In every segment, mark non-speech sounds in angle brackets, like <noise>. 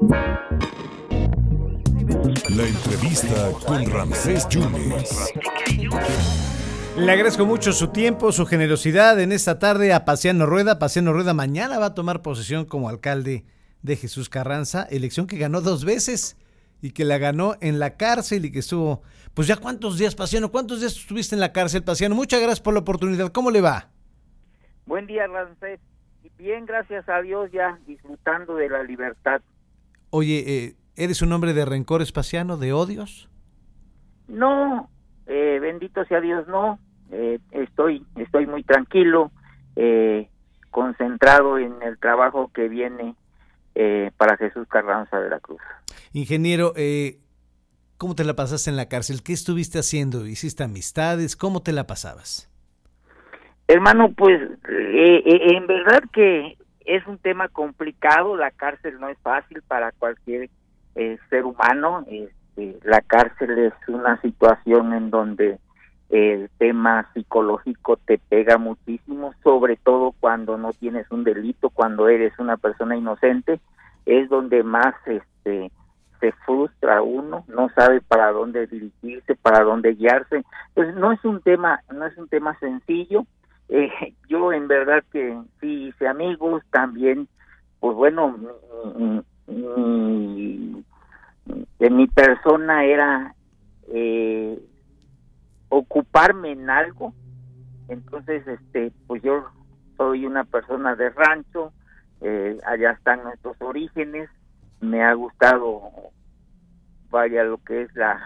La entrevista con Ramsés Yunes. Le agradezco mucho su tiempo, su generosidad en esta tarde a Paciano Rueda. Paciano Rueda mañana va a tomar posesión como alcalde de Jesús Carranza, elección que ganó dos veces y que la ganó en la cárcel y que estuvo, pues ya cuántos días, Paciano, cuántos días estuviste en la cárcel, Paciano. Muchas gracias por la oportunidad. ¿Cómo le va? Buen día, Ramsés. Bien, gracias a Dios, ya disfrutando de la libertad. Oye, eh, ¿eres un hombre de rencor espaciano, de odios? No, eh, bendito sea Dios, no. Eh, estoy, estoy muy tranquilo, concentrado en el trabajo que viene para Jesús Carranza de la Cruz. Ingeniero, ¿cómo te la pasaste en la cárcel? ¿Qué estuviste haciendo? ¿Hiciste amistades? ¿Cómo te la pasabas? Hermano, pues eh, eh, en verdad que es un tema complicado, la cárcel no es fácil para cualquier eh, ser humano, este, la cárcel es una situación en donde el tema psicológico te pega muchísimo, sobre todo cuando no tienes un delito, cuando eres una persona inocente, es donde más este se frustra uno, no sabe para dónde dirigirse, para dónde guiarse. Pues no es un tema, no es un tema sencillo, eh, yo en verdad amigos, también, pues bueno, mi, mi persona era eh, ocuparme en algo, entonces, este, pues yo soy una persona de rancho, eh, allá están nuestros orígenes, me ha gustado, vaya, lo que es la,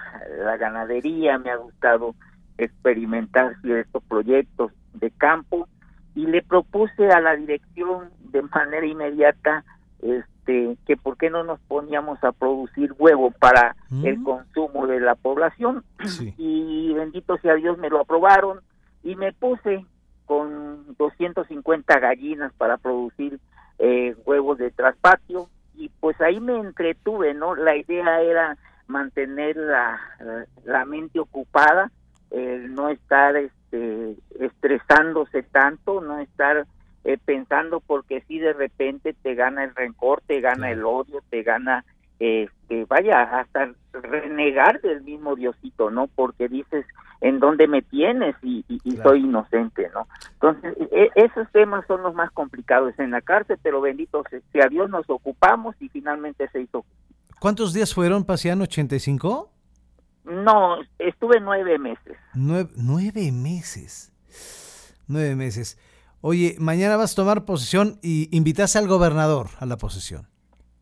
la ganadería, me ha gustado experimentar ciertos proyectos de campo y le propuse a la dirección de manera inmediata este que por qué no nos poníamos a producir huevo para el consumo de la población. Y bendito sea Dios me lo aprobaron y me puse con 250 gallinas para producir eh, huevos de traspatio. Y pues ahí me entretuve no la idea era mantener la, la mente ocupada el no estar este, estresándose tanto, no estar eh, pensando porque si de repente te gana el rencor, te gana el odio, te gana, este, vaya, hasta renegar del mismo Diosito, ¿no? Porque dices, ¿en dónde me tienes? Y, soy inocente, ¿no? Entonces, e, esos temas son los más complicados en la cárcel, pero bendito sea Dios, nos ocupamos y finalmente se hizo. ¿Cuántos días fueron, Pasiano? ¿85? No, estuve nueve meses. Nueve, nueve meses. Nueve meses. Oye, mañana vas a tomar posesión y invitas al gobernador a la posesión.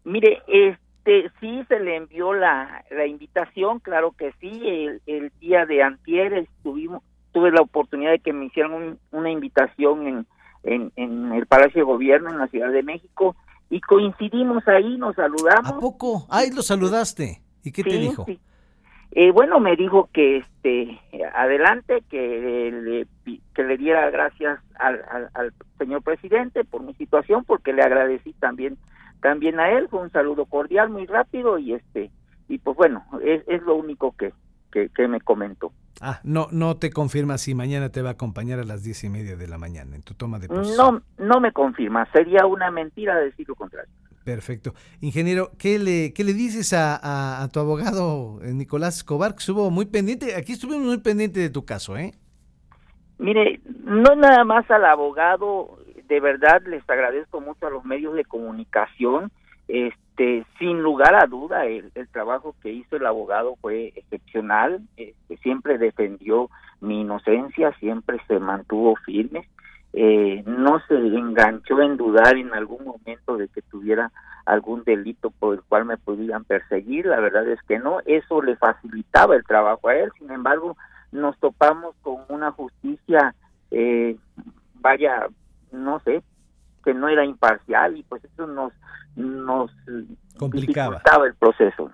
Mire, este, sí se le envió la, la invitación, claro que sí. El, día de antier estuvimos, tuve la oportunidad de que me hicieran una invitación en, en, en el Palacio de Gobierno en la Ciudad de México y coincidimos ahí, nos saludamos. ¿A poco? Ahí lo saludaste. ¿Y qué te dijo? Sí. Eh, bueno, me dijo que este adelante, que le, que le diera gracias al, al, señor presidente por mi situación, porque le agradecí también también a él, fue un saludo cordial, muy rápido y este y pues bueno, es, es lo único que, que, que, me comentó. Ah, no, no te confirma si mañana te va a acompañar a las diez y media de la mañana en tu toma de posesión. No, no me confirma, sería una mentira decir lo contrario. Perfecto. Ingeniero, ¿qué le, qué le dices a, a, tu abogado eh, Nicolás Escobar, que estuvo muy pendiente? Aquí estuvimos muy pendiente de tu caso, ¿eh? Mire, no nada más al abogado, de verdad les agradezco mucho a los medios de comunicación. Este, sin lugar a duda, el, trabajo que hizo el abogado fue excepcional. Este, siempre defendió mi inocencia, siempre se mantuvo firme eh, no se enganchó en dudar en algún momento de que tuviera algún delito por el cual me pudieran perseguir, la verdad es que no, eso le facilitaba el trabajo a él, sin embargo, nos topamos con una justicia, eh, vaya, no sé, que no era imparcial y pues eso nos, nos complicaba el proceso.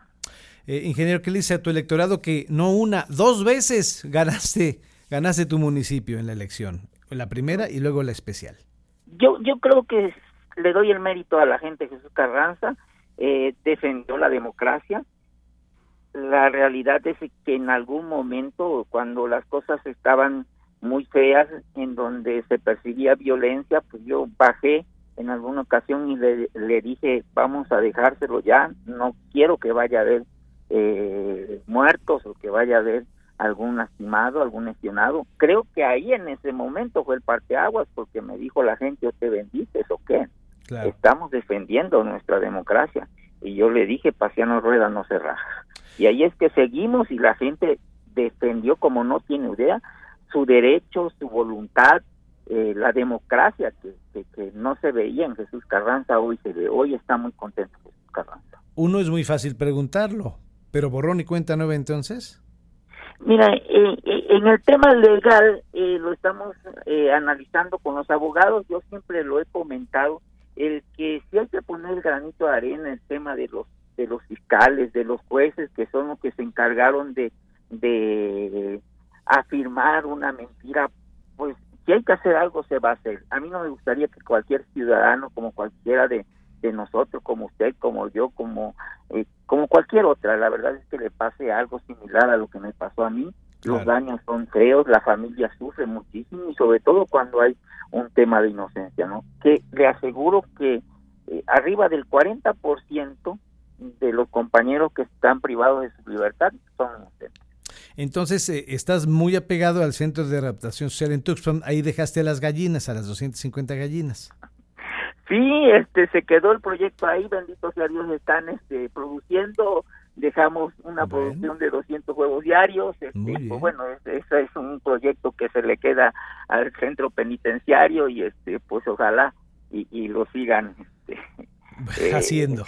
Eh, ingeniero, ¿qué le dice a tu electorado que no una, dos veces ganaste, ganaste tu municipio en la elección? La primera y luego la especial. Yo, yo creo que le doy el mérito a la gente Jesús Carranza, eh, defendió la democracia. La realidad es que en algún momento, cuando las cosas estaban muy feas, en donde se percibía violencia, pues yo bajé en alguna ocasión y le, le dije, vamos a dejárselo ya, no quiero que vaya a haber eh, muertos o que vaya a haber algún lastimado, algún lesionado. Creo que ahí en ese momento fue el parteaguas porque me dijo la gente, ¿o te bendices o qué? Estamos defendiendo nuestra democracia. Y yo le dije, Pasiano Rueda no se raja. Y ahí es que seguimos y la gente defendió como no tiene idea su derecho, su voluntad, eh, la democracia que, que, no se veía en Jesús Carranza, hoy se ve. Hoy está muy contento Jesús Carranza. Uno es muy fácil preguntarlo, pero borrón y cuenta nueva entonces. Mira, eh, eh, en el tema legal eh, lo estamos analizando con los abogados. Yo siempre lo he comentado el que si hay que poner granito de arena en el tema de los de los fiscales, de los jueces que son los que se encargaron de de afirmar una mentira, pues si hay que hacer algo se va a hacer. A mí no me gustaría que cualquier ciudadano, como cualquiera de de nosotros, como usted, como yo, como, eh, como cualquier otra. La verdad es que le pase algo similar a lo que me pasó a mí. Los daños son feos, la familia sufre muchísimo y sobre todo cuando hay un tema de inocencia, ¿no? Que le aseguro que eh, arriba del 40% de los compañeros que están privados de su libertad son inocentes. Entonces, eh, estás muy apegado al Centro de Adaptación Social en Tuxpan. Ahí dejaste a las gallinas, a las 250 gallinas. Sí, este se quedó el proyecto ahí, bendito sea Dios, están este produciendo, dejamos una producción de 200 huevos diarios, este, pues bueno, ese es un proyecto que se le queda al centro penitenciario y este pues ojalá y, lo sigan este, <laughs> eh, haciendo.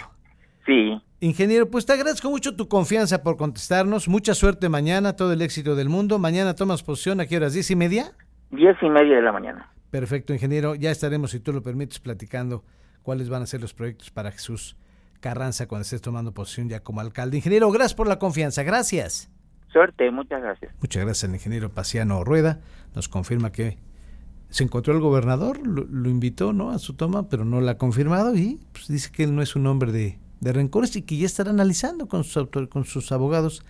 sí. Ingeniero, pues te agradezco mucho tu confianza por contestarnos. Mucha suerte mañana, todo el éxito del mundo. Mañana tomas posición, ¿a qué horas? ¿Diez y media? Diez y media de la mañana. Perfecto, ingeniero. Ya estaremos, si tú lo permites, platicando cuáles van a ser los proyectos para Jesús Carranza cuando estés tomando posición ya como alcalde. Ingeniero, gracias por la confianza. Gracias. Suerte, muchas gracias. Muchas gracias al ingeniero Paciano Rueda. Nos confirma que se encontró el gobernador, lo, invitó ¿no? a su toma, pero no la ha confirmado y pues, dice que él no es un hombre de, de rencores y que ya estará analizando con sus, con sus abogados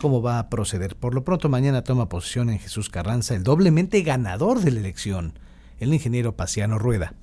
cómo va a proceder. Por lo pronto, mañana toma posición en Jesús Carranza, el doblemente ganador de la elección el ingeniero Paciano Rueda.